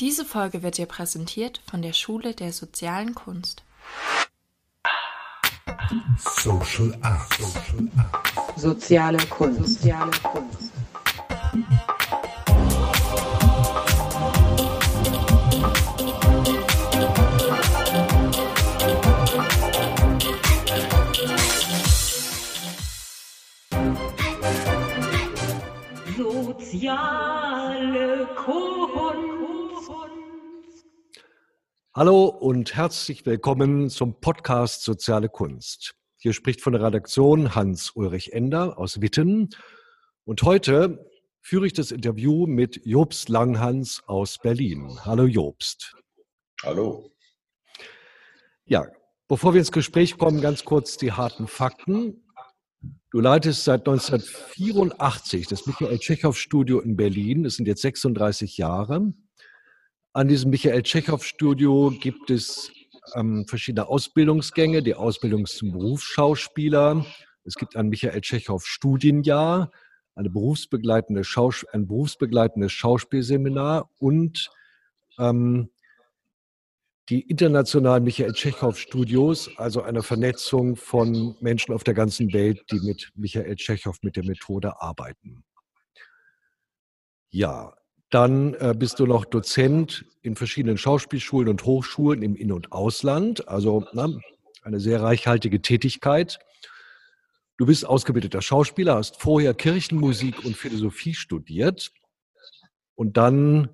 Diese Folge wird dir präsentiert von der Schule der sozialen Kunst. Social Art. Soziale Kunst. Soziale Kunst. Soziale Kunst. Hallo und herzlich willkommen zum Podcast Soziale Kunst. Hier spricht von der Redaktion Hans-Ulrich Ender aus Witten. Und heute führe ich das Interview mit Jobst Langhans aus Berlin. Hallo Jobst. Hallo. Ja, bevor wir ins Gespräch kommen, ganz kurz die harten Fakten. Du leitest seit 1984 das Michael Tschechow Studio in Berlin. Das sind jetzt 36 Jahre. An diesem Michael Tschechow Studio gibt es ähm, verschiedene Ausbildungsgänge, die Ausbildung zum Berufsschauspieler. Es gibt ein Michael Tschechow Studienjahr, eine berufsbegleitende ein berufsbegleitendes Schauspielseminar und ähm, die internationalen Michael Tschechow Studios, also eine Vernetzung von Menschen auf der ganzen Welt, die mit Michael Tschechow mit der Methode arbeiten. Ja, dann äh, bist du noch Dozent in verschiedenen Schauspielschulen und Hochschulen im In- und Ausland, also na, eine sehr reichhaltige Tätigkeit. Du bist ausgebildeter Schauspieler, hast vorher Kirchenmusik und Philosophie studiert und dann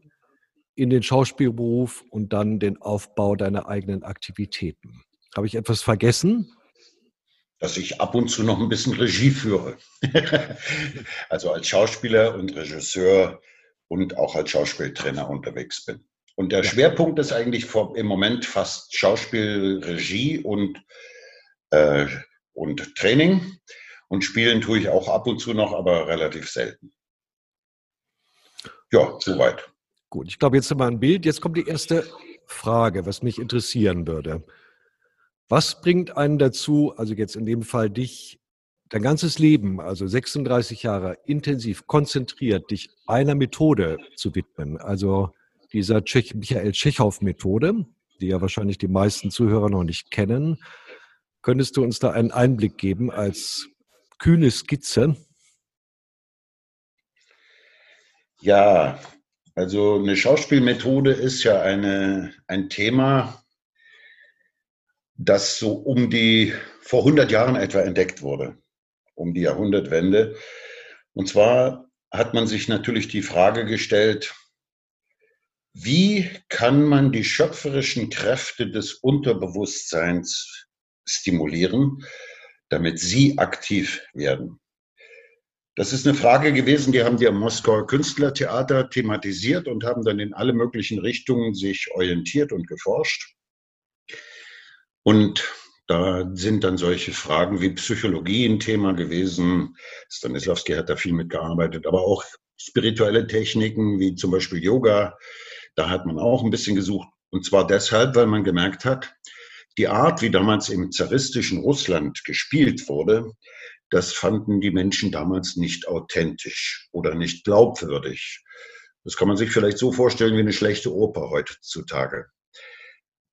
in den Schauspielberuf und dann den Aufbau deiner eigenen Aktivitäten. Habe ich etwas vergessen? Dass ich ab und zu noch ein bisschen Regie führe. also als Schauspieler und Regisseur und auch als Schauspieltrainer unterwegs bin. Und der. Schwerpunkt ist eigentlich vor, im Moment fast Schauspiel, Regie und, äh, und Training. Und spielen tue ich auch ab und zu noch, aber relativ selten. Ja, soweit. Gut, ich glaube, jetzt haben wir ein Bild. Jetzt kommt die erste Frage, was mich interessieren würde. Was bringt einen dazu, also jetzt in dem Fall dich, dein ganzes Leben, also 36 Jahre, intensiv konzentriert, dich einer Methode zu widmen, also dieser Tschech Michael Tschechow-Methode, die ja wahrscheinlich die meisten Zuhörer noch nicht kennen. Könntest du uns da einen Einblick geben als kühne Skizze? Ja, also eine Schauspielmethode ist ja eine, ein Thema, das so um die vor 100 Jahren etwa entdeckt wurde, um die Jahrhundertwende. Und zwar hat man sich natürlich die Frage gestellt, wie kann man die schöpferischen Kräfte des Unterbewusstseins stimulieren, damit sie aktiv werden? Das ist eine Frage gewesen, die haben die am Moskauer Künstlertheater thematisiert und haben dann in alle möglichen Richtungen sich orientiert und geforscht. Und da sind dann solche Fragen wie Psychologie ein Thema gewesen. Stanislavski hat da viel mitgearbeitet, aber auch spirituelle Techniken wie zum Beispiel Yoga. Da hat man auch ein bisschen gesucht. Und zwar deshalb, weil man gemerkt hat, die Art, wie damals im zaristischen Russland gespielt wurde, das fanden die Menschen damals nicht authentisch oder nicht glaubwürdig. Das kann man sich vielleicht so vorstellen wie eine schlechte Oper heutzutage.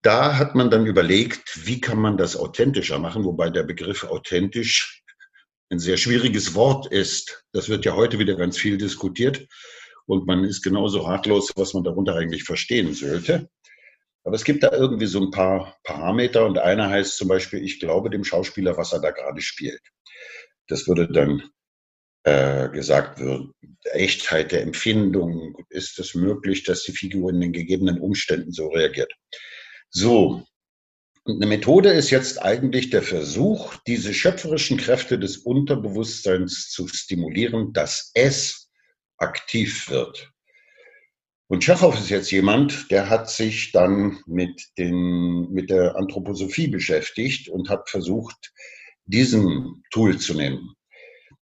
Da hat man dann überlegt, wie kann man das authentischer machen, wobei der Begriff authentisch ein sehr schwieriges Wort ist. Das wird ja heute wieder ganz viel diskutiert und man ist genauso ratlos, was man darunter eigentlich verstehen sollte. Aber es gibt da irgendwie so ein paar Parameter und einer heißt zum Beispiel, ich glaube dem Schauspieler, was er da gerade spielt. Das würde dann äh, gesagt wird, Echtheit der Empfindung, ist es möglich, dass die Figur in den gegebenen Umständen so reagiert. So, eine Methode ist jetzt eigentlich der Versuch, diese schöpferischen Kräfte des Unterbewusstseins zu stimulieren, dass es aktiv wird. Und Tschechow ist jetzt jemand, der hat sich dann mit, den, mit der Anthroposophie beschäftigt und hat versucht, diesen Tool zu nehmen.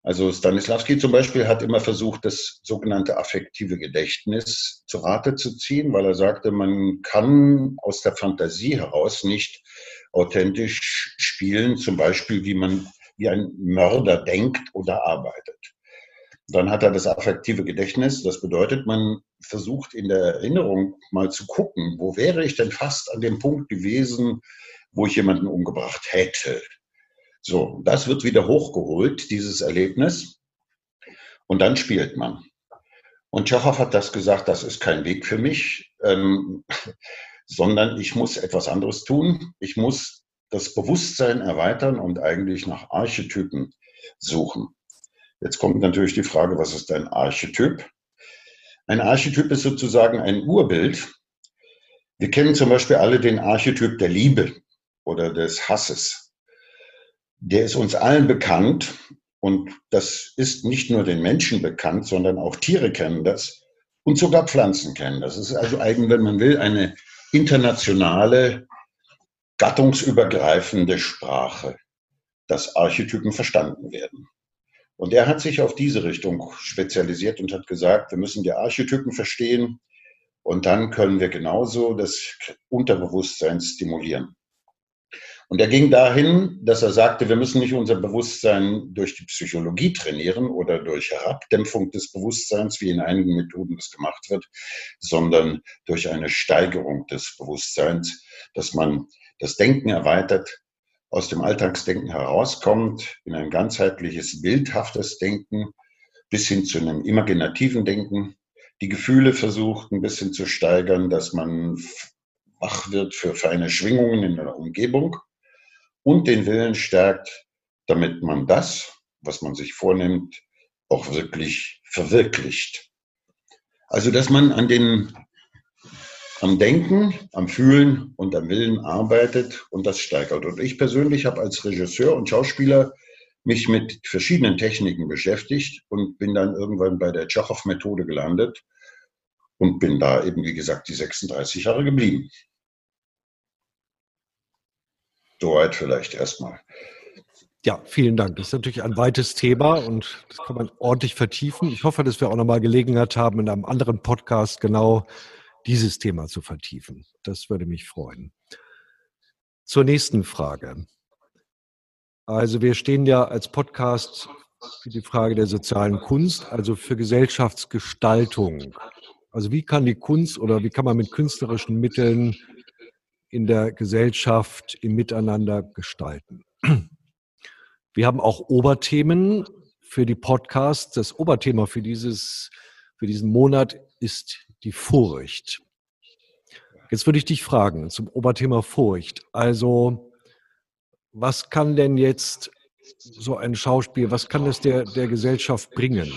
Also Stanislavski zum Beispiel hat immer versucht, das sogenannte affektive Gedächtnis zu Rate zu ziehen, weil er sagte, man kann aus der Fantasie heraus nicht authentisch spielen, zum Beispiel wie man wie ein Mörder denkt oder arbeitet. Dann hat er das affektive Gedächtnis. Das bedeutet, man versucht in der Erinnerung mal zu gucken, wo wäre ich denn fast an dem Punkt gewesen, wo ich jemanden umgebracht hätte. So, das wird wieder hochgeholt, dieses Erlebnis. Und dann spielt man. Und Tschechow hat das gesagt, das ist kein Weg für mich, ähm, sondern ich muss etwas anderes tun. Ich muss das Bewusstsein erweitern und eigentlich nach Archetypen suchen. Jetzt kommt natürlich die Frage, was ist ein Archetyp? Ein Archetyp ist sozusagen ein Urbild. Wir kennen zum Beispiel alle den Archetyp der Liebe oder des Hasses. Der ist uns allen bekannt und das ist nicht nur den Menschen bekannt, sondern auch Tiere kennen das und sogar Pflanzen kennen das. Es ist also eigentlich, wenn man will, eine internationale, gattungsübergreifende Sprache, dass Archetypen verstanden werden. Und er hat sich auf diese Richtung spezialisiert und hat gesagt, wir müssen die Archetypen verstehen und dann können wir genauso das Unterbewusstsein stimulieren. Und er ging dahin, dass er sagte, wir müssen nicht unser Bewusstsein durch die Psychologie trainieren oder durch Herabdämpfung des Bewusstseins, wie in einigen Methoden das gemacht wird, sondern durch eine Steigerung des Bewusstseins, dass man das Denken erweitert, aus dem Alltagsdenken herauskommt, in ein ganzheitliches, bildhaftes Denken bis hin zu einem imaginativen Denken, die Gefühle versucht ein bisschen zu steigern, dass man wach wird für feine Schwingungen in der Umgebung und den Willen stärkt, damit man das, was man sich vornimmt, auch wirklich verwirklicht. Also, dass man an den am Denken, am Fühlen und am Willen arbeitet und das steigert. Und ich persönlich habe als Regisseur und Schauspieler mich mit verschiedenen Techniken beschäftigt und bin dann irgendwann bei der Tschechow-Methode gelandet und bin da eben, wie gesagt, die 36 Jahre geblieben. Soweit vielleicht erstmal. Ja, vielen Dank. Das ist natürlich ein weites Thema und das kann man ordentlich vertiefen. Ich hoffe, dass wir auch nochmal Gelegenheit haben, in einem anderen Podcast genau dieses Thema zu vertiefen. Das würde mich freuen. Zur nächsten Frage. Also wir stehen ja als Podcast für die Frage der sozialen Kunst, also für Gesellschaftsgestaltung. Also wie kann die Kunst oder wie kann man mit künstlerischen Mitteln in der Gesellschaft im Miteinander gestalten? Wir haben auch Oberthemen für die Podcasts. Das Oberthema für dieses, für diesen Monat ist die Furcht. Jetzt würde ich dich fragen zum Oberthema Furcht. Also, was kann denn jetzt so ein Schauspiel, was kann das der, der Gesellschaft bringen?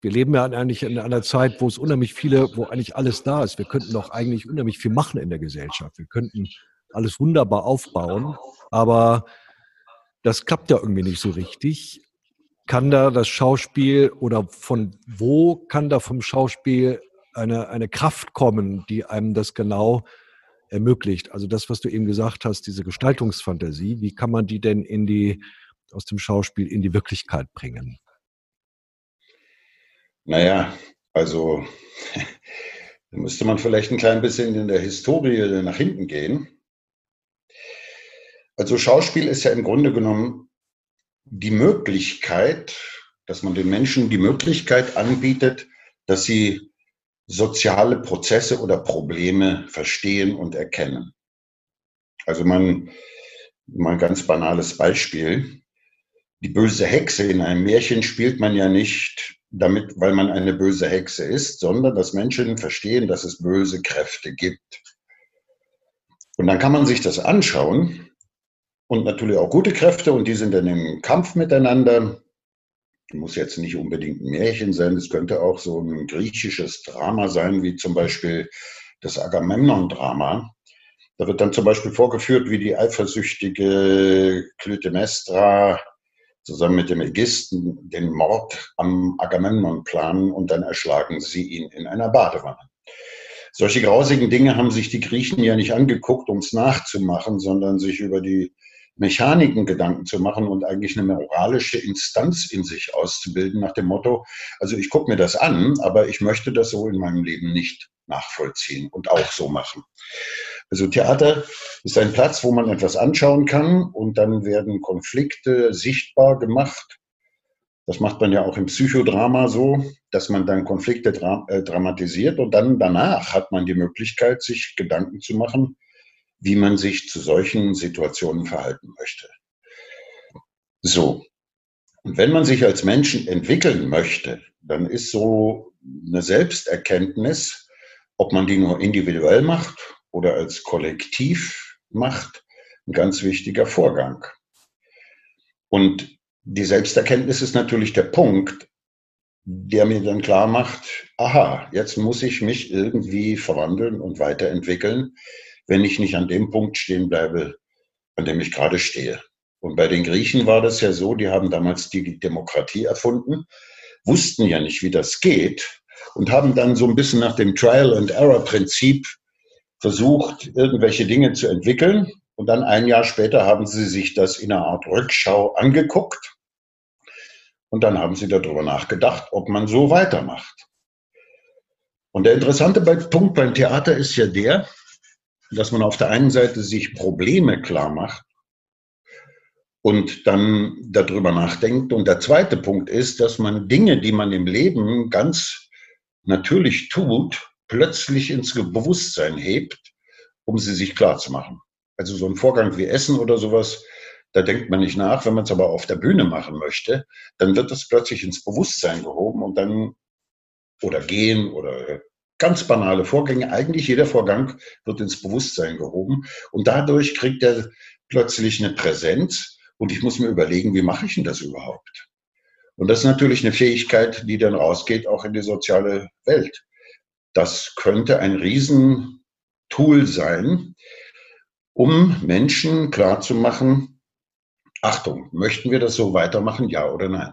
Wir leben ja eigentlich in einer Zeit, wo es unheimlich viele, wo eigentlich alles da ist. Wir könnten doch eigentlich unheimlich viel machen in der Gesellschaft. Wir könnten alles wunderbar aufbauen, aber das klappt ja irgendwie nicht so richtig. Kann da das Schauspiel oder von wo kann da vom Schauspiel eine, eine Kraft kommen, die einem das genau ermöglicht. Also das, was du eben gesagt hast, diese Gestaltungsfantasie, wie kann man die denn in die, aus dem Schauspiel in die Wirklichkeit bringen? Naja, also da müsste man vielleicht ein klein bisschen in der Historie nach hinten gehen. Also Schauspiel ist ja im Grunde genommen die Möglichkeit, dass man den Menschen die Möglichkeit anbietet, dass sie soziale Prozesse oder Probleme verstehen und erkennen. Also man, mal ein ganz banales Beispiel. Die böse Hexe in einem Märchen spielt man ja nicht damit, weil man eine böse Hexe ist, sondern dass Menschen verstehen, dass es böse Kräfte gibt. Und dann kann man sich das anschauen und natürlich auch gute Kräfte und die sind dann im Kampf miteinander muss jetzt nicht unbedingt ein Märchen sein, es könnte auch so ein griechisches Drama sein, wie zum Beispiel das Agamemnon-Drama. Da wird dann zum Beispiel vorgeführt, wie die eifersüchtige Clytemnestra zusammen mit dem Ägisten den Mord am Agamemnon planen und dann erschlagen sie ihn in einer Badewanne. Solche grausigen Dinge haben sich die Griechen ja nicht angeguckt, um es nachzumachen, sondern sich über die Mechaniken Gedanken zu machen und eigentlich eine moralische Instanz in sich auszubilden nach dem Motto, also ich gucke mir das an, aber ich möchte das so in meinem Leben nicht nachvollziehen und auch so machen. Also Theater ist ein Platz, wo man etwas anschauen kann und dann werden Konflikte sichtbar gemacht Das macht man ja auch im Psychodrama so, dass man dann Konflikte dra äh, dramatisiert und dann danach hat man die Möglichkeit, sich Gedanken zu machen, wie man sich zu solchen Situationen verhalten möchte. So. Und wenn man sich als Menschen entwickeln möchte, dann ist so eine Selbsterkenntnis, ob man die nur individuell macht oder als Kollektiv macht, ein ganz wichtiger Vorgang. Und die Selbsterkenntnis ist natürlich der Punkt, der mir dann klar macht, aha, jetzt muss ich mich irgendwie verwandeln und weiterentwickeln, wenn ich nicht an dem Punkt stehen bleibe, an dem ich gerade stehe. Und bei den Griechen war das ja so, die haben damals die Demokratie erfunden, wussten ja nicht, wie das geht und haben dann so ein bisschen nach dem Trial-and-Error-Prinzip versucht, irgendwelche Dinge zu entwickeln. Und dann ein Jahr später haben sie sich das in einer Art Rückschau angeguckt. Und dann haben sie darüber nachgedacht, ob man so weitermacht. Und der interessante Punkt beim Theater ist ja der, dass man auf der einen Seite sich Probleme klar macht und dann darüber nachdenkt. Und der zweite Punkt ist, dass man Dinge, die man im Leben ganz natürlich tut, plötzlich ins Bewusstsein hebt, um sie sich klar zu machen. Also so ein Vorgang wie Essen oder sowas, da denkt man nicht nach. Wenn man es aber auf der Bühne machen möchte, dann wird das plötzlich ins Bewusstsein gehoben und dann oder gehen oder ganz banale Vorgänge. Eigentlich jeder Vorgang wird ins Bewusstsein gehoben und dadurch kriegt er plötzlich eine Präsenz und ich muss mir überlegen, wie mache ich denn das überhaupt? Und das ist natürlich eine Fähigkeit, die dann rausgeht auch in die soziale Welt. Das könnte ein Riesentool sein, um Menschen klarzumachen, Achtung, möchten wir das so weitermachen, ja oder nein?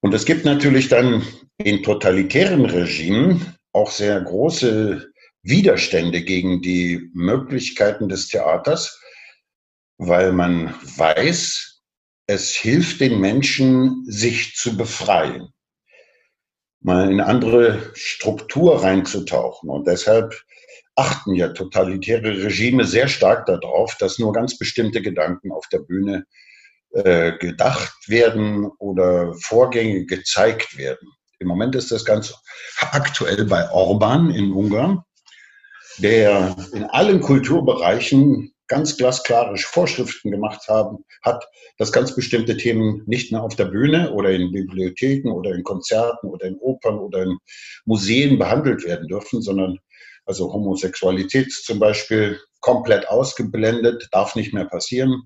Und es gibt natürlich dann in totalitären Regimen auch sehr große Widerstände gegen die Möglichkeiten des Theaters, weil man weiß, es hilft den Menschen, sich zu befreien, mal in andere Struktur reinzutauchen. Und deshalb achten ja totalitäre Regime sehr stark darauf, dass nur ganz bestimmte Gedanken auf der Bühne äh, gedacht werden oder Vorgänge gezeigt werden. Im Moment ist das ganz aktuell bei Orban in Ungarn, der in allen Kulturbereichen ganz glasklare Vorschriften gemacht haben, hat, dass ganz bestimmte Themen nicht mehr auf der Bühne oder in Bibliotheken oder in Konzerten oder in Opern oder in Museen behandelt werden dürfen, sondern also Homosexualität zum Beispiel komplett ausgeblendet, darf nicht mehr passieren.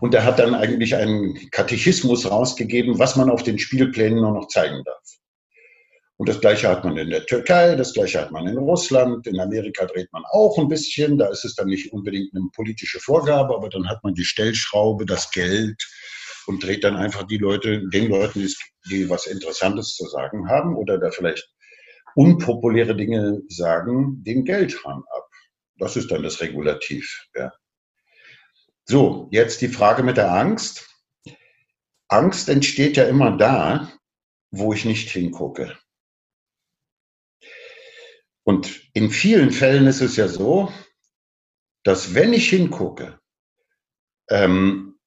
Und er hat dann eigentlich einen Katechismus rausgegeben, was man auf den Spielplänen nur noch zeigen darf. Und das Gleiche hat man in der Türkei, das Gleiche hat man in Russland, in Amerika dreht man auch ein bisschen. Da ist es dann nicht unbedingt eine politische Vorgabe, aber dann hat man die Stellschraube, das Geld und dreht dann einfach die Leute, den Leuten, die was Interessantes zu sagen haben oder da vielleicht unpopuläre Dinge sagen, den Geldhahn ab. Das ist dann das Regulativ. Ja. So, jetzt die Frage mit der Angst. Angst entsteht ja immer da, wo ich nicht hingucke. Und in vielen Fällen ist es ja so, dass wenn ich hingucke, ähm,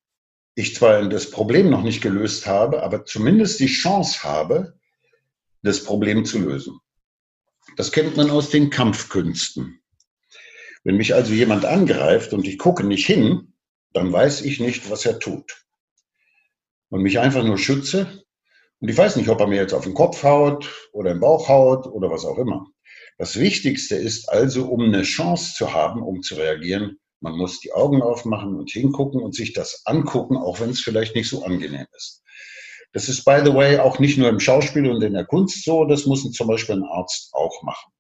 ich zwar das Problem noch nicht gelöst habe, aber zumindest die Chance habe, das Problem zu lösen. Das kennt man aus den Kampfkünsten. Wenn mich also jemand angreift und ich gucke nicht hin, dann weiß ich nicht, was er tut. Und mich einfach nur schütze. Und ich weiß nicht, ob er mir jetzt auf den Kopf haut oder im Bauch haut oder was auch immer. Das Wichtigste ist also, um eine Chance zu haben, um zu reagieren, man muss die Augen aufmachen und hingucken und sich das angucken, auch wenn es vielleicht nicht so angenehm ist. Das ist, by the way, auch nicht nur im Schauspiel und in der Kunst so, das muss zum Beispiel ein Arzt auch machen.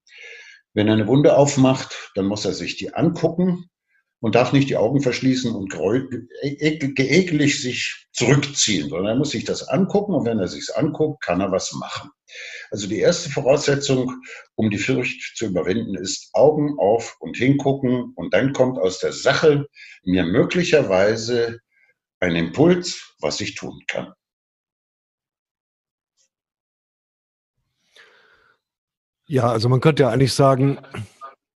Wenn er eine Wunde aufmacht, dann muss er sich die angucken und darf nicht die Augen verschließen und geekelig sich zurückziehen, sondern er muss sich das angucken und wenn er sich anguckt, kann er was machen. Also die erste Voraussetzung, um die Furcht zu überwinden, ist Augen auf und hingucken und dann kommt aus der Sache mir möglicherweise ein Impuls, was ich tun kann. Ja, also man könnte ja eigentlich sagen,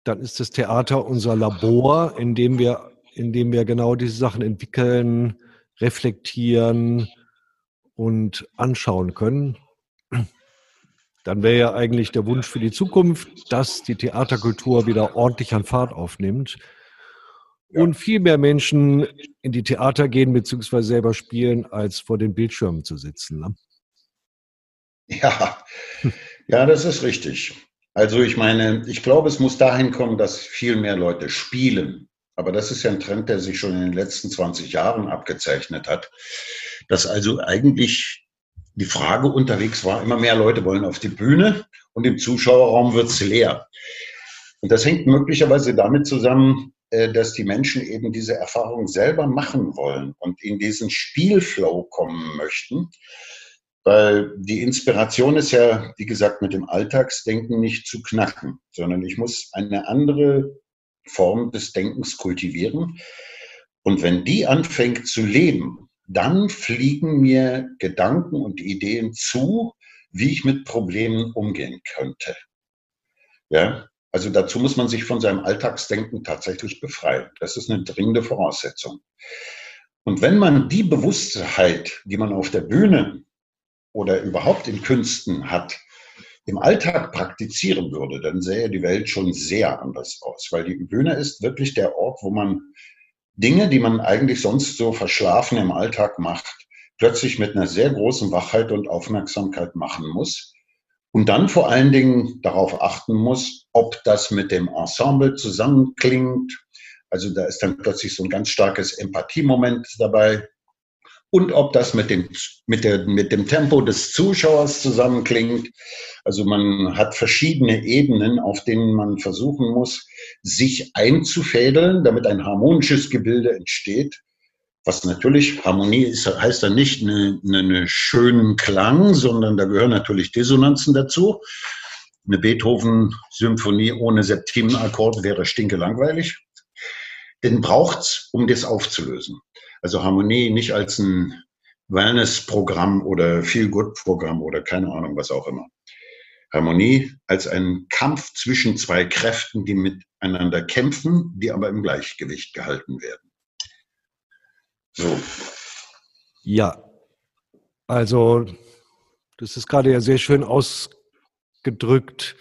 dann ist das Theater unser Labor, in dem wir, in dem wir genau diese Sachen entwickeln, reflektieren und anschauen können, dann wäre ja eigentlich der Wunsch für die Zukunft, dass die Theaterkultur wieder ordentlich an Fahrt aufnimmt und viel mehr Menschen in die Theater gehen bzw. selber spielen, als vor den Bildschirmen zu sitzen. Ne? Ja, ja, das ist richtig. Also ich meine, ich glaube, es muss dahin kommen, dass viel mehr Leute spielen. Aber das ist ja ein Trend, der sich schon in den letzten 20 Jahren abgezeichnet hat, dass also eigentlich die Frage unterwegs war, immer mehr Leute wollen auf die Bühne und im Zuschauerraum wird es leer. Und das hängt möglicherweise damit zusammen, äh, dass die Menschen eben diese Erfahrung selber machen wollen und in diesen Spielflow kommen möchten. Weil die Inspiration ist ja, wie gesagt, mit dem Alltagsdenken nicht zu knacken, sondern ich muss eine andere Form des Denkens kultivieren. Und wenn die anfängt zu leben, dann fliegen mir Gedanken und Ideen zu, wie ich mit Problemen umgehen könnte. Ja, also dazu muss man sich von seinem Alltagsdenken tatsächlich befreien. Das ist eine dringende Voraussetzung. Und wenn man die Bewusstheit, die man auf der Bühne oder überhaupt in Künsten hat, im Alltag praktizieren würde, dann sähe die Welt schon sehr anders aus, weil die Bühne ist wirklich der Ort, wo man Dinge, die man eigentlich sonst so verschlafen im Alltag macht, plötzlich mit einer sehr großen Wachheit und Aufmerksamkeit machen muss und dann vor allen Dingen darauf achten muss, ob das mit dem Ensemble zusammenklingt. Also da ist dann plötzlich so ein ganz starkes Empathiemoment dabei und ob das mit dem, mit, der, mit dem Tempo des Zuschauers zusammenklingt. Also man hat verschiedene Ebenen, auf denen man versuchen muss, sich einzufädeln, damit ein harmonisches Gebilde entsteht. Was natürlich, Harmonie ist, heißt dann nicht einen eine, eine schönen Klang, sondern da gehören natürlich Dissonanzen dazu. Eine Beethoven-Symphonie ohne Septimenakkord wäre stinke langweilig. Den braucht's, um das aufzulösen. Also Harmonie nicht als ein Wellness-Programm oder Feel-Good-Programm oder keine Ahnung, was auch immer. Harmonie als ein Kampf zwischen zwei Kräften, die miteinander kämpfen, die aber im Gleichgewicht gehalten werden. So. Ja, also das ist gerade ja sehr schön ausgedrückt.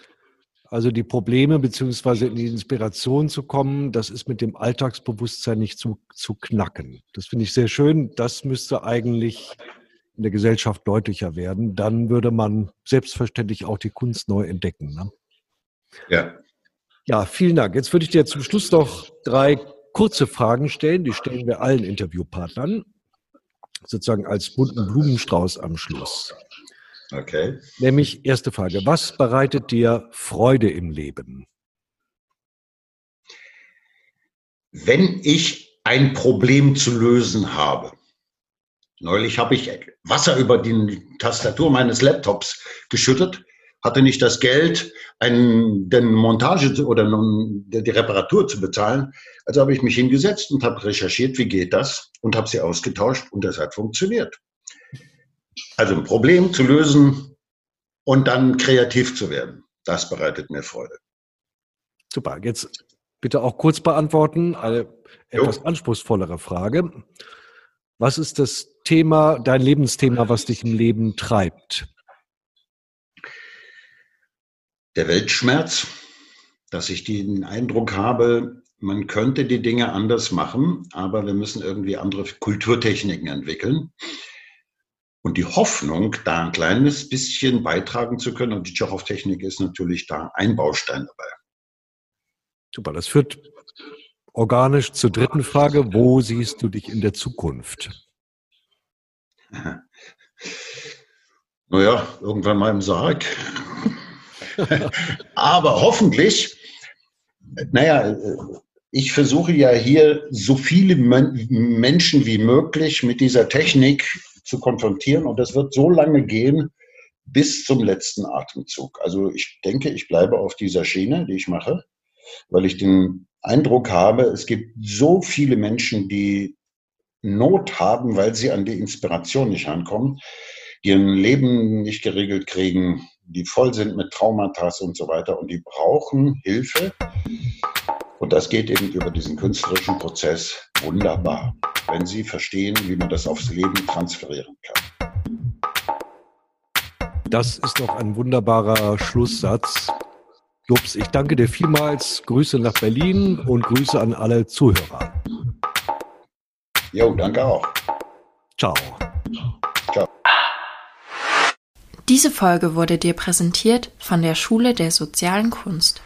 Also die Probleme beziehungsweise in die Inspiration zu kommen, das ist mit dem Alltagsbewusstsein nicht zu, zu knacken. Das finde ich sehr schön. Das müsste eigentlich in der Gesellschaft deutlicher werden. Dann würde man selbstverständlich auch die Kunst neu entdecken. Ne? Ja. Ja, vielen Dank. Jetzt würde ich dir zum Schluss noch drei kurze Fragen stellen. Die stellen wir allen Interviewpartnern. Sozusagen als bunten Blumenstrauß am Schluss. Okay. Nämlich erste Frage. Was bereitet dir Freude im Leben? Wenn ich ein Problem zu lösen habe. Neulich habe ich Wasser über die Tastatur meines Laptops geschüttet, hatte nicht das Geld, einen, den Montage oder die Reparatur zu bezahlen. Also habe ich mich hingesetzt und habe recherchiert, wie geht das und habe sie ausgetauscht und das hat funktioniert. Also ein Problem zu lösen und dann kreativ zu werden, das bereitet mir Freude. Super. Jetzt bitte auch kurz beantworten. Eine etwas jo. anspruchsvollere Frage. Was ist das Thema, dein Lebensthema, was dich im Leben treibt? Der Weltschmerz, dass ich den Eindruck habe, man könnte die Dinge anders machen, aber wir müssen irgendwie andere Kulturtechniken entwickeln. Und die Hoffnung, da ein kleines bisschen beitragen zu können, und die Tschechow-Technik ist natürlich da ein Baustein dabei. Super, das führt organisch zur dritten Frage. Wo siehst du dich in der Zukunft? Naja, irgendwann mal im Sarg. Aber hoffentlich, naja, ich versuche ja hier so viele Menschen wie möglich mit dieser Technik zu konfrontieren. Und das wird so lange gehen bis zum letzten Atemzug. Also ich denke, ich bleibe auf dieser Schiene, die ich mache, weil ich den Eindruck habe, es gibt so viele Menschen, die Not haben, weil sie an die Inspiration nicht rankommen, die ein Leben nicht geregelt kriegen, die voll sind mit Traumata und so weiter und die brauchen Hilfe. Und das geht eben über diesen künstlerischen Prozess wunderbar, wenn Sie verstehen, wie man das aufs Leben transferieren kann. Das ist doch ein wunderbarer Schlusssatz. Jups, ich danke dir vielmals. Grüße nach Berlin und Grüße an alle Zuhörer. Jo, danke auch. Ciao. Diese Folge wurde dir präsentiert von der Schule der sozialen Kunst.